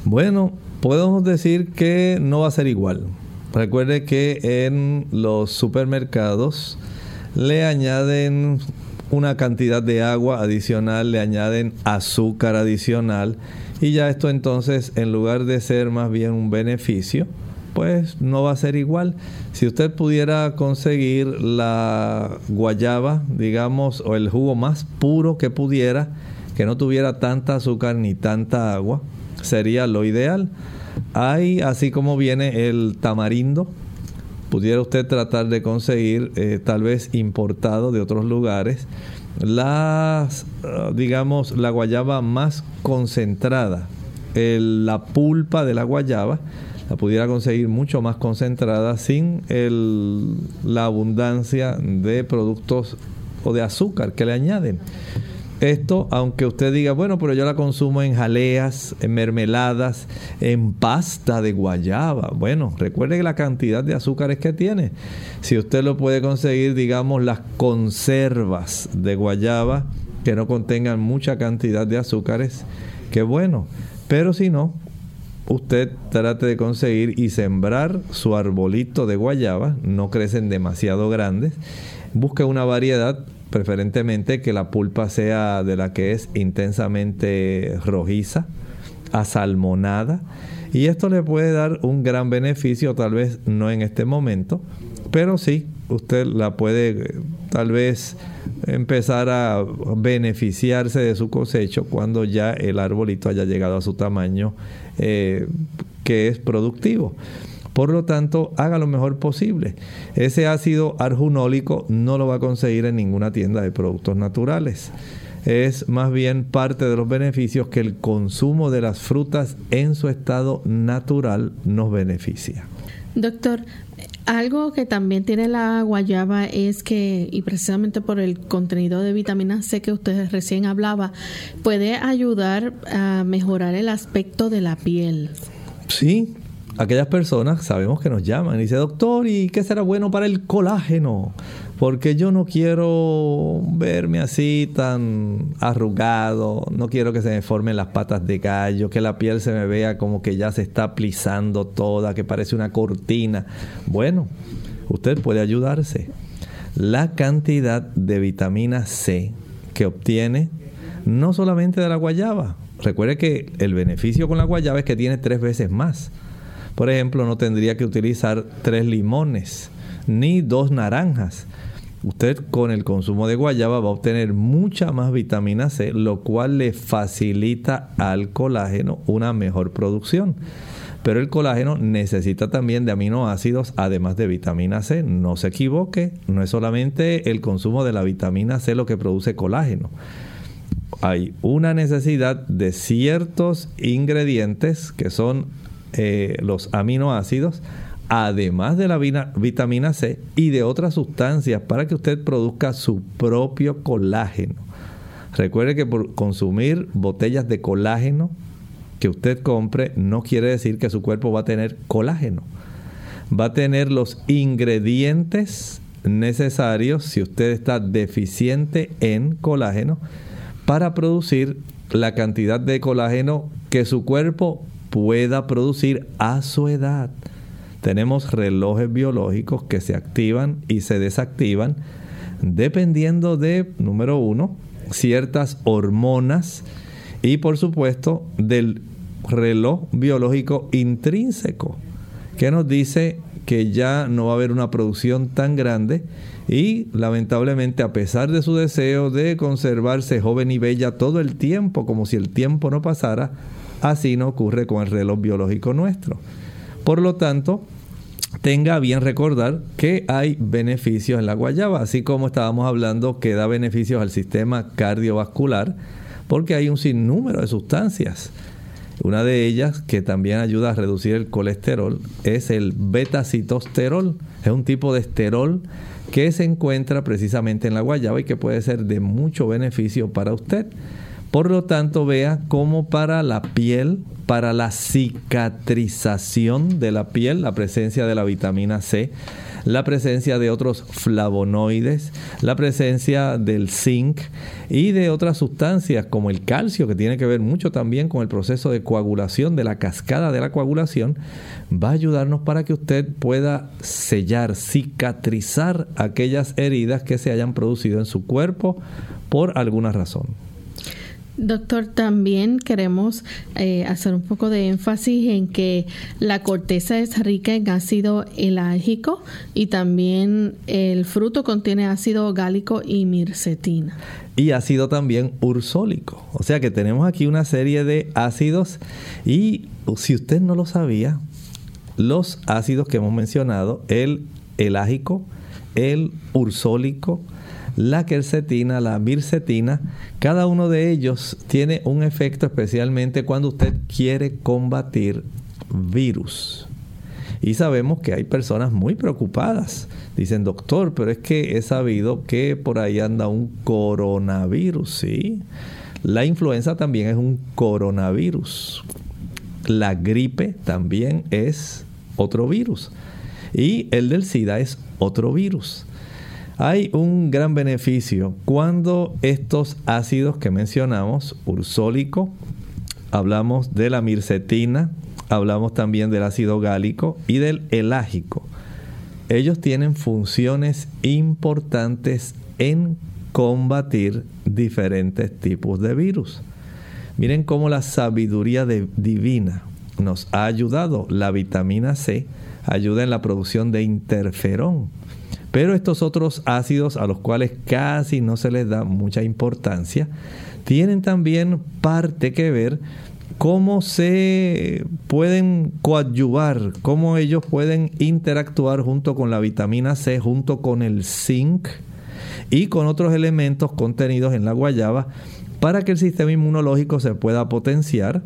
Bueno, podemos decir que no va a ser igual. Recuerde que en los supermercados le añaden una cantidad de agua adicional, le añaden azúcar adicional y ya esto entonces en lugar de ser más bien un beneficio, pues no va a ser igual. Si usted pudiera conseguir la guayaba, digamos, o el jugo más puro que pudiera, que no tuviera tanta azúcar ni tanta agua, sería lo ideal. Hay, así como viene el tamarindo, pudiera usted tratar de conseguir, eh, tal vez importado de otros lugares, las, ah, digamos, la guayaba más concentrada, la pulpa de la guayaba, la pudiera conseguir mucho más concentrada sin la abundancia de productos o de azúcar que le añaden. Esto, aunque usted diga, bueno, pero yo la consumo en jaleas, en mermeladas, en pasta de guayaba. Bueno, recuerde la cantidad de azúcares que tiene. Si usted lo puede conseguir, digamos, las conservas de guayaba que no contengan mucha cantidad de azúcares, qué bueno. Pero si no, usted trate de conseguir y sembrar su arbolito de guayaba, no crecen demasiado grandes. Busque una variedad preferentemente que la pulpa sea de la que es intensamente rojiza, asalmonada, y esto le puede dar un gran beneficio, tal vez no en este momento, pero sí, usted la puede tal vez empezar a beneficiarse de su cosecho cuando ya el arbolito haya llegado a su tamaño eh, que es productivo. Por lo tanto, haga lo mejor posible. Ese ácido arjunólico no lo va a conseguir en ninguna tienda de productos naturales. Es más bien parte de los beneficios que el consumo de las frutas en su estado natural nos beneficia. Doctor, algo que también tiene la guayaba es que, y precisamente por el contenido de vitamina C que usted recién hablaba, puede ayudar a mejorar el aspecto de la piel. Sí, aquellas personas sabemos que nos llaman y dice, doctor, ¿y qué será bueno para el colágeno? Porque yo no quiero verme así tan arrugado, no quiero que se me formen las patas de gallo, que la piel se me vea como que ya se está plisando toda, que parece una cortina. Bueno, usted puede ayudarse. La cantidad de vitamina C que obtiene no solamente de la guayaba. Recuerde que el beneficio con la guayaba es que tiene tres veces más. Por ejemplo, no tendría que utilizar tres limones ni dos naranjas usted con el consumo de guayaba va a obtener mucha más vitamina C, lo cual le facilita al colágeno una mejor producción. Pero el colágeno necesita también de aminoácidos, además de vitamina C. No se equivoque, no es solamente el consumo de la vitamina C lo que produce colágeno. Hay una necesidad de ciertos ingredientes que son eh, los aminoácidos, además de la vitamina C y de otras sustancias para que usted produzca su propio colágeno. Recuerde que por consumir botellas de colágeno que usted compre no quiere decir que su cuerpo va a tener colágeno. Va a tener los ingredientes necesarios si usted está deficiente en colágeno para producir la cantidad de colágeno que su cuerpo pueda producir a su edad tenemos relojes biológicos que se activan y se desactivan dependiendo de, número uno, ciertas hormonas y por supuesto del reloj biológico intrínseco que nos dice que ya no va a haber una producción tan grande y lamentablemente a pesar de su deseo de conservarse joven y bella todo el tiempo como si el tiempo no pasara, así no ocurre con el reloj biológico nuestro. Por lo tanto, tenga bien recordar que hay beneficios en la guayaba, así como estábamos hablando que da beneficios al sistema cardiovascular, porque hay un sinnúmero de sustancias. Una de ellas que también ayuda a reducir el colesterol es el beta-citosterol. Es un tipo de esterol que se encuentra precisamente en la guayaba y que puede ser de mucho beneficio para usted. Por lo tanto, vea cómo para la piel, para la cicatrización de la piel, la presencia de la vitamina C, la presencia de otros flavonoides, la presencia del zinc y de otras sustancias como el calcio, que tiene que ver mucho también con el proceso de coagulación, de la cascada de la coagulación, va a ayudarnos para que usted pueda sellar, cicatrizar aquellas heridas que se hayan producido en su cuerpo por alguna razón. Doctor, también queremos eh, hacer un poco de énfasis en que la corteza es rica en ácido elágico y también el fruto contiene ácido gálico y mircetina. Y ácido también ursólico. O sea que tenemos aquí una serie de ácidos y si usted no lo sabía, los ácidos que hemos mencionado, el elágico, el ursólico, la quercetina, la mircetina, cada uno de ellos tiene un efecto especialmente cuando usted quiere combatir virus. Y sabemos que hay personas muy preocupadas. Dicen, doctor, pero es que he sabido que por ahí anda un coronavirus, ¿sí? La influenza también es un coronavirus. La gripe también es otro virus. Y el del SIDA es otro virus. Hay un gran beneficio cuando estos ácidos que mencionamos, ursólico, hablamos de la mircetina, hablamos también del ácido gálico y del elágico. Ellos tienen funciones importantes en combatir diferentes tipos de virus. Miren cómo la sabiduría divina nos ha ayudado. La vitamina C ayuda en la producción de interferón pero estos otros ácidos a los cuales casi no se les da mucha importancia, tienen también parte que ver cómo se pueden coadyuvar, cómo ellos pueden interactuar junto con la vitamina C, junto con el zinc y con otros elementos contenidos en la guayaba para que el sistema inmunológico se pueda potenciar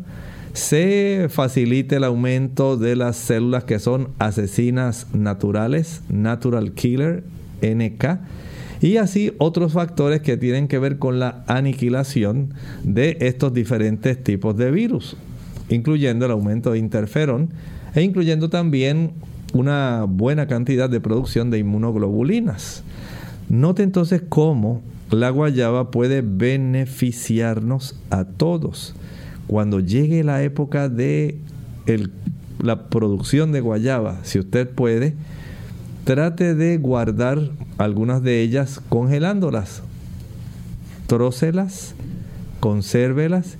se facilite el aumento de las células que son asesinas naturales, natural killer, NK, y así otros factores que tienen que ver con la aniquilación de estos diferentes tipos de virus, incluyendo el aumento de interferón e incluyendo también una buena cantidad de producción de inmunoglobulinas. Note entonces cómo la guayaba puede beneficiarnos a todos. Cuando llegue la época de la producción de guayaba, si usted puede, trate de guardar algunas de ellas congelándolas. Trócelas, consérvelas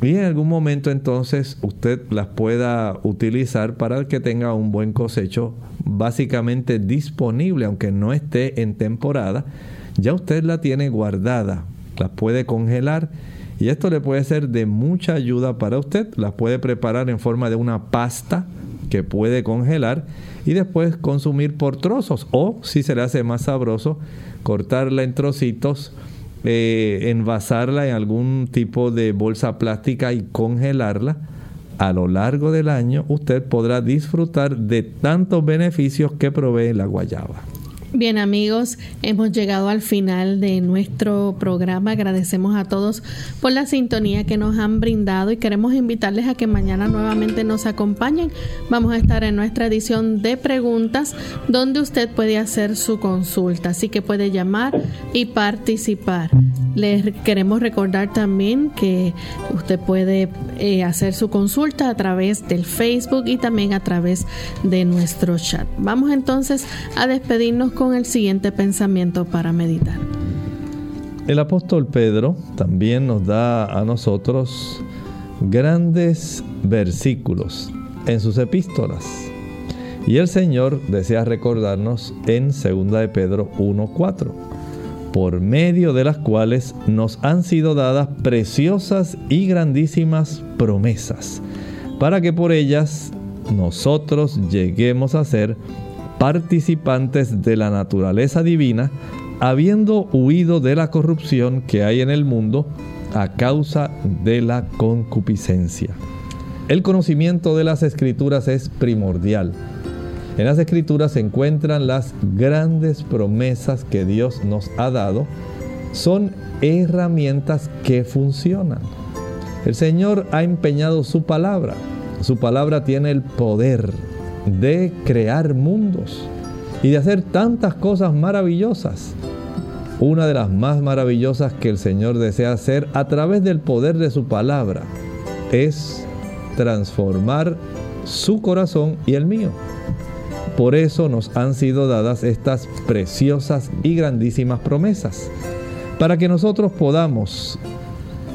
y en algún momento entonces usted las pueda utilizar para que tenga un buen cosecho básicamente disponible, aunque no esté en temporada. Ya usted la tiene guardada, la puede congelar y esto le puede ser de mucha ayuda para usted. La puede preparar en forma de una pasta que puede congelar y después consumir por trozos o si se le hace más sabroso cortarla en trocitos eh, envasarla en algún tipo de bolsa plástica y congelarla, a lo largo del año usted podrá disfrutar de tantos beneficios que provee la guayaba. Bien amigos, hemos llegado al final de nuestro programa. Agradecemos a todos por la sintonía que nos han brindado y queremos invitarles a que mañana nuevamente nos acompañen. Vamos a estar en nuestra edición de preguntas donde usted puede hacer su consulta, así que puede llamar y participar. Les queremos recordar también que usted puede eh, hacer su consulta a través del Facebook y también a través de nuestro chat. Vamos entonces a despedirnos con el siguiente pensamiento para meditar. El apóstol Pedro también nos da a nosotros grandes versículos en sus epístolas. Y el Señor desea recordarnos en 2 de Pedro 1:4, por medio de las cuales nos han sido dadas preciosas y grandísimas promesas, para que por ellas nosotros lleguemos a ser participantes de la naturaleza divina, habiendo huido de la corrupción que hay en el mundo a causa de la concupiscencia. El conocimiento de las escrituras es primordial. En las escrituras se encuentran las grandes promesas que Dios nos ha dado. Son herramientas que funcionan. El Señor ha empeñado su palabra. Su palabra tiene el poder de crear mundos y de hacer tantas cosas maravillosas. Una de las más maravillosas que el Señor desea hacer a través del poder de su palabra es transformar su corazón y el mío. Por eso nos han sido dadas estas preciosas y grandísimas promesas, para que nosotros podamos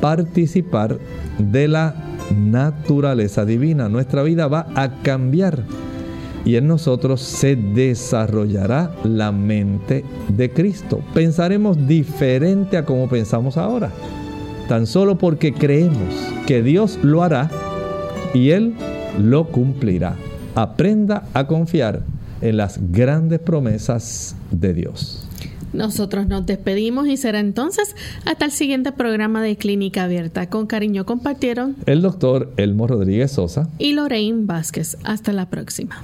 participar de la naturaleza divina. Nuestra vida va a cambiar y en nosotros se desarrollará la mente de Cristo. Pensaremos diferente a como pensamos ahora, tan solo porque creemos que Dios lo hará y Él lo cumplirá. Aprenda a confiar en las grandes promesas de Dios. Nosotros nos despedimos y será entonces hasta el siguiente programa de Clínica Abierta. Con cariño compartieron el doctor Elmo Rodríguez Sosa y Lorraine Vázquez. Hasta la próxima.